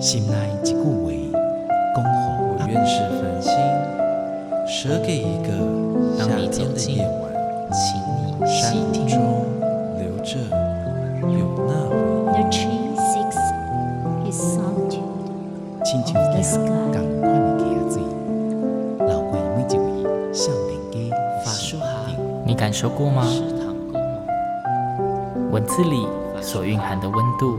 心内一句话，恭候我愿是繁星，舍给一个夏天的夜晚，请你山听。中留着有那味。The tree seeks his solitude. 亲像行同款的溪水，流过每一位少年家法书行，你感受过吗？文字里所蕴含的温度，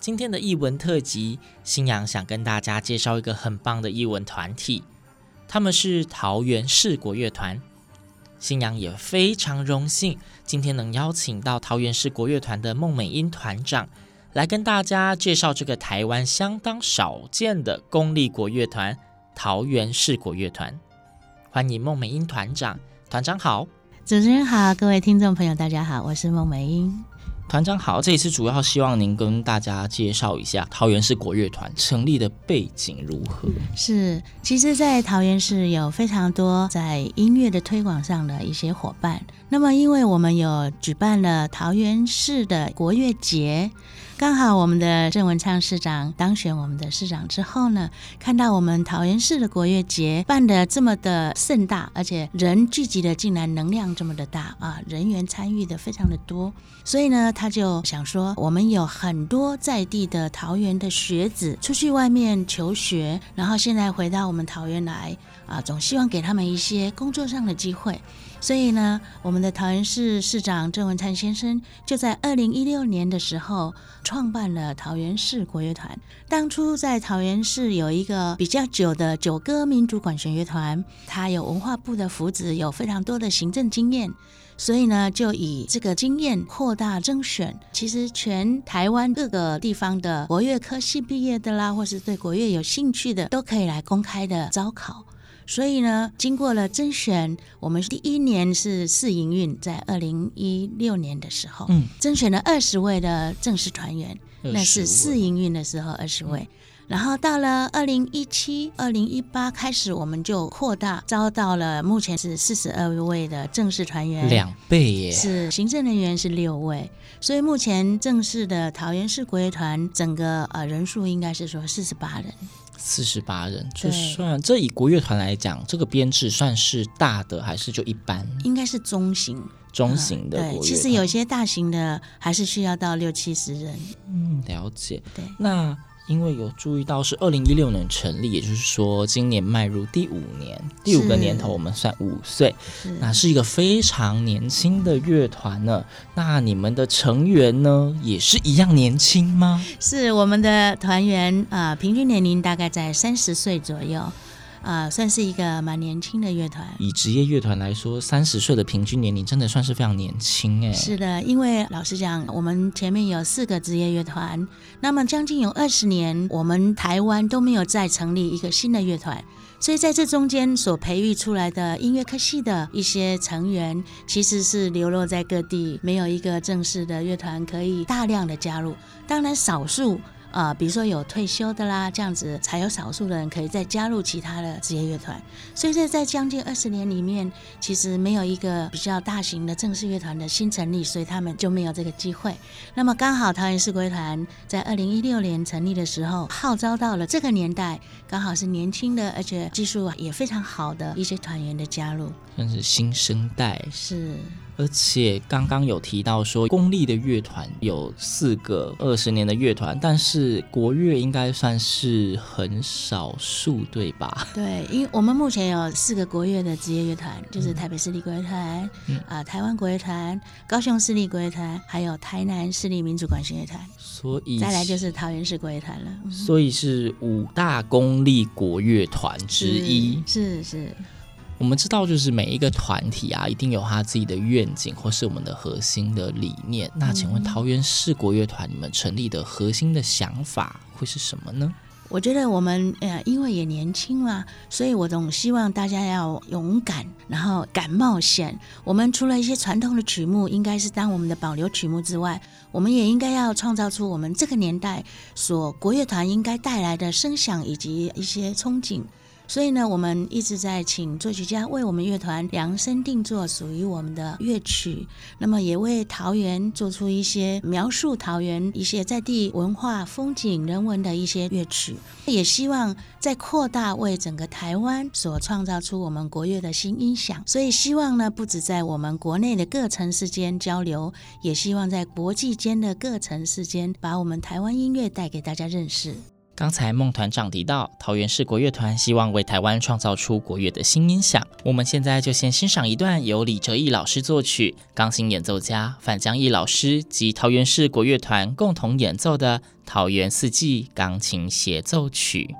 今天的艺文特辑，新阳想跟大家介绍一个很棒的艺文团体，他们是桃园市国乐团。新阳也非常荣幸，今天能邀请到桃园市国乐团的孟美英团长，来跟大家介绍这个台湾相当少见的公立国乐团——桃园市国乐团。欢迎孟美英团长，团长好。主持人好，各位听众朋友，大家好，我是孟美英。团长好，这一次主要希望您跟大家介绍一下桃园市国乐团成立的背景如何？是，其实，在桃园市有非常多在音乐的推广上的一些伙伴。那么，因为我们有举办了桃园市的国乐节。刚好我们的郑文灿市长当选我们的市长之后呢，看到我们桃园市的国乐节办得这么的盛大，而且人聚集的竟然能量这么的大啊，人员参与的非常的多，所以呢，他就想说，我们有很多在地的桃园的学子出去外面求学，然后现在回到我们桃园来啊，总希望给他们一些工作上的机会。所以呢，我们的桃园市市长郑文灿先生就在二零一六年的时候创办了桃园市国乐团。当初在桃园市有一个比较久的九歌民族管弦乐团，他有文化部的扶植，有非常多的行政经验，所以呢，就以这个经验扩大甄选。其实全台湾各个地方的国乐科系毕业的啦，或是对国乐有兴趣的，都可以来公开的招考。所以呢，经过了甄选，我们第一年是试营运，在二零一六年的时候，嗯，甄选了二十位的正式团员，那是试营运的时候二十位。然后到了二零一七、二零一八开始，我们就扩大招到了，目前是四十二位的正式团员，两倍耶！是行政人员是六位，所以目前正式的桃园市国乐团整个呃人数应该是说四十八人。四十八人，就算这以国乐团来讲，这个编制算是大的还是就一般？应该是中型，中型的国乐团。对，其实有些大型的还是需要到六七十人。嗯，了解。对，那。因为有注意到是二零一六年成立，也就是说今年迈入第五年，第五个年头我们算五岁，是那是一个非常年轻的乐团呢。那你们的成员呢也是一样年轻吗？是我们的团员啊、呃，平均年龄大概在三十岁左右。啊、呃，算是一个蛮年轻的乐团。以职业乐团来说，三十岁的平均年龄真的算是非常年轻哎。是的，因为老实讲，我们前面有四个职业乐团，那么将近有二十年，我们台湾都没有再成立一个新的乐团，所以在这中间所培育出来的音乐科系的一些成员，其实是流落在各地，没有一个正式的乐团可以大量的加入。当然，少数。啊、呃，比如说有退休的啦，这样子才有少数的人可以再加入其他的职业乐团。所以这在将近二十年里面，其实没有一个比较大型的正式乐团的新成立，所以他们就没有这个机会。那么刚好桃园市国乐团在二零一六年成立的时候，号召到了这个年代，刚好是年轻的，而且技术也非常好的一些团员的加入，算是新生代。是。而且刚刚有提到说，公立的乐团有四个二十年的乐团，但是国乐应该算是很少数，对吧？对，因为我们目前有四个国乐的职业乐团，就是台北市立国乐团，啊、嗯呃，台湾国乐团，高雄市立国乐团，还有台南市立民主管弦乐团。所以再来就是桃园市国乐团了。所以是五大公立国乐团之一。是是。是我们知道，就是每一个团体啊，一定有他自己的愿景，或是我们的核心的理念。那请问桃园市国乐团，你们成立的核心的想法会是什么呢？我觉得我们呃，因为也年轻嘛，所以我总希望大家要勇敢，然后敢冒险。我们除了一些传统的曲目，应该是当我们的保留曲目之外，我们也应该要创造出我们这个年代所国乐团应该带来的声响以及一些憧憬。所以呢，我们一直在请作曲家为我们乐团量身定做属于我们的乐曲，那么也为桃园做出一些描述桃园一些在地文化、风景、人文的一些乐曲，也希望在扩大为整个台湾所创造出我们国乐的新音响。所以希望呢，不止在我们国内的各城市间交流，也希望在国际间的各城市间把我们台湾音乐带给大家认识。刚才孟团长提到，桃园市国乐团希望为台湾创造出国乐的新音响。我们现在就先欣赏一段由李哲义老师作曲、钢琴演奏家范江义老师及桃园市国乐团共同演奏的《桃园四季》钢琴协奏曲。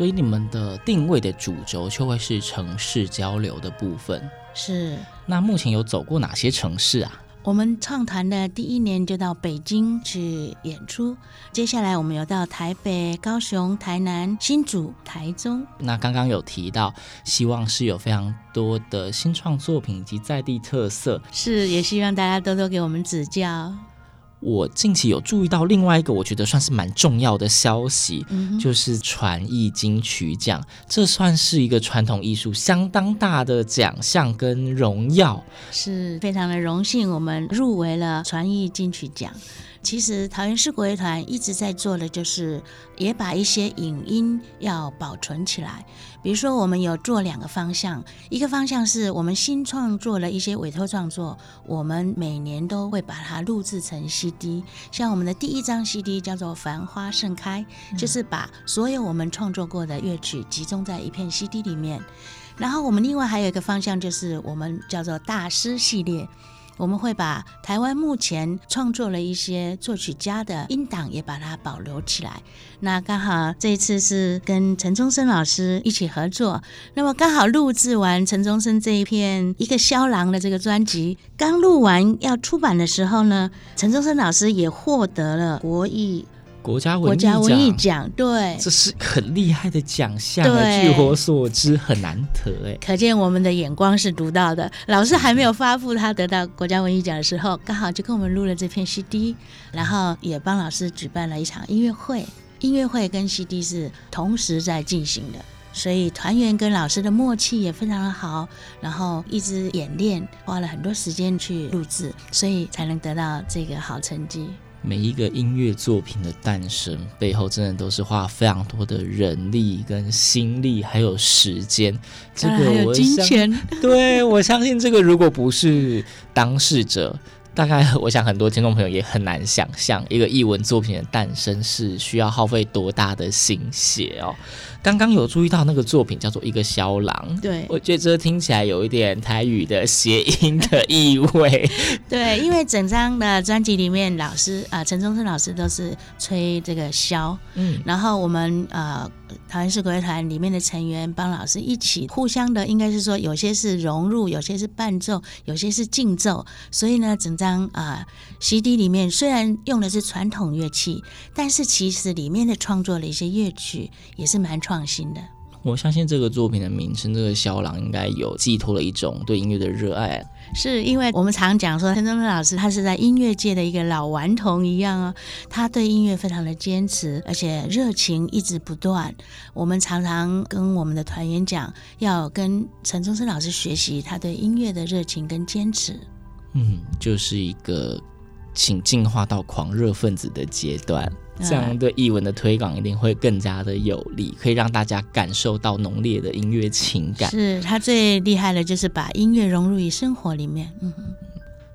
所以你们的定位的主轴就会是城市交流的部分。是。那目前有走过哪些城市啊？我们创团的第一年就到北京去演出，接下来我们有到台北、高雄、台南、新竹、台中。那刚刚有提到，希望是有非常多的新创作品以及在地特色。是，也希望大家多多给我们指教。我近期有注意到另外一个我觉得算是蛮重要的消息，嗯、就是传艺金曲奖，这算是一个传统艺术相当大的奖项跟荣耀，是非常的荣幸，我们入围了传艺金曲奖。其实桃园市国乐团一直在做的就是，也把一些影音要保存起来。比如说，我们有做两个方向，一个方向是我们新创作了一些委托创作，我们每年都会把它录制成 CD。像我们的第一张 CD 叫做《繁花盛开》，就是把所有我们创作过的乐曲集中在一片 CD 里面。然后我们另外还有一个方向，就是我们叫做大师系列。我们会把台湾目前创作了一些作曲家的音档也把它保留起来。那刚好这一次是跟陈宗生老师一起合作，那么刚好录制完陈宗生这一片一个萧郎的这个专辑，刚录完要出版的时候呢，陈宗生老师也获得了国艺。国家文国家文艺奖，对，这是很厉害的奖项。据我所知，很难得哎。可见我们的眼光是独到的。老师还没有发布他得到国家文艺奖的时候，刚好就跟我们录了这篇 CD，然后也帮老师举办了一场音乐会。音乐会跟 CD 是同时在进行的，所以团员跟老师的默契也非常的好，然后一直演练，花了很多时间去录制，所以才能得到这个好成绩。每一个音乐作品的诞生背后，真的都是花非常多的人力、跟心力，还有时间。这个金钱。对，我相信这个，如果不是当事者。大概我想很多听众朋友也很难想象，一个译文作品的诞生是需要耗费多大的心血哦。刚刚有注意到那个作品叫做《一个萧郎》，对，我觉得这听起来有一点台语的谐音的意味。对，因为整张的专辑里面，老师啊，陈、呃、宗生老师都是吹这个箫，嗯，然后我们呃台湾市国乐团里面的成员帮老师一起互相的，应该是说有些是融入，有些是伴奏，有些是竞奏。所以呢，整张啊、CD 里面虽然用的是传统乐器，但是其实里面的创作的一些乐曲也是蛮创新的。我相信这个作品的名称，这个肖郎应该有寄托了一种对音乐的热爱。是因为我们常讲说，陈宗正老师他是在音乐界的一个老顽童一样哦，他对音乐非常的坚持，而且热情一直不断。我们常常跟我们的团员讲，要跟陈宗生老师学习他对音乐的热情跟坚持。嗯，就是一个请进化到狂热分子的阶段。这样对译文的推广一定会更加的有利，可以让大家感受到浓烈的音乐情感。是他最厉害的，就是把音乐融入于生活里面。嗯，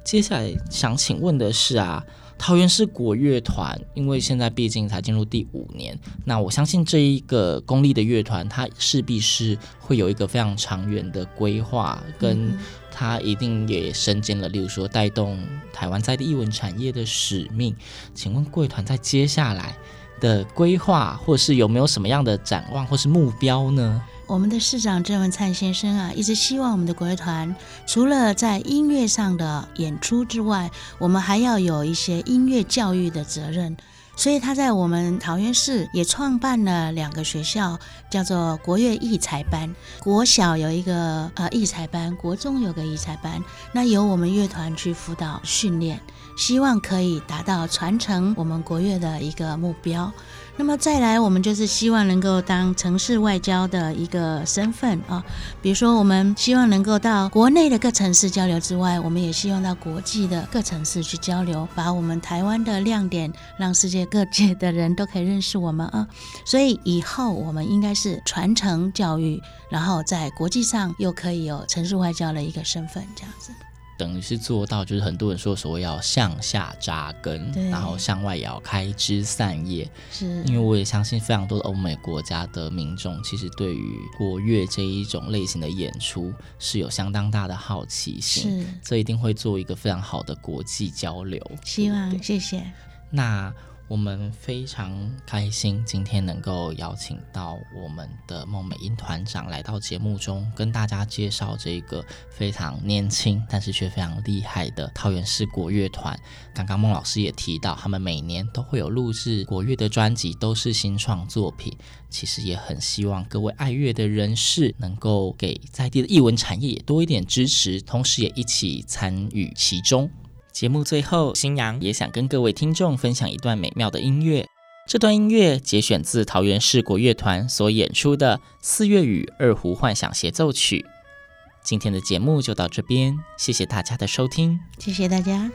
接下来想请问的是啊，桃园市国乐团，因为现在毕竟才进入第五年，那我相信这一个公立的乐团，它势必是会有一个非常长远的规划跟。它一定也身兼了，例如说带动台湾在地艺文产业的使命。请问贵团在接下来的规划，或是有没有什么样的展望或是目标呢？我们的市长郑文灿先生啊，一直希望我们的国乐团除了在音乐上的演出之外，我们还要有一些音乐教育的责任。所以他在我们桃园市也创办了两个学校，叫做国乐艺才班。国小有一个呃艺才班，国中有个艺才班。那由我们乐团去辅导训练，希望可以达到传承我们国乐的一个目标。那么再来，我们就是希望能够当城市外交的一个身份啊，比如说我们希望能够到国内的各城市交流之外，我们也希望到国际的各城市去交流，把我们台湾的亮点让世界各界的人都可以认识我们啊。所以以后我们应该是传承教育，然后在国际上又可以有城市外交的一个身份，这样子。等于是做到，就是很多人说所谓要向下扎根，然后向外也要开枝散叶。是，因为我也相信非常多的欧美国家的民众，其实对于国乐这一种类型的演出是有相当大的好奇心。是，这一定会做一个非常好的国际交流。希望，谢谢。那。我们非常开心，今天能够邀请到我们的孟美英团长来到节目中，跟大家介绍这个非常年轻但是却非常厉害的桃园市国乐团。刚刚孟老师也提到，他们每年都会有录制国乐的专辑，都是新创作品。其实也很希望各位爱乐的人士能够给在地的艺文产业也多一点支持，同时也一起参与其中。节目最后，新阳也想跟各位听众分享一段美妙的音乐。这段音乐节选自桃园市国乐团所演出的《四月雨二胡幻想协奏曲》。今天的节目就到这边，谢谢大家的收听，谢谢大家。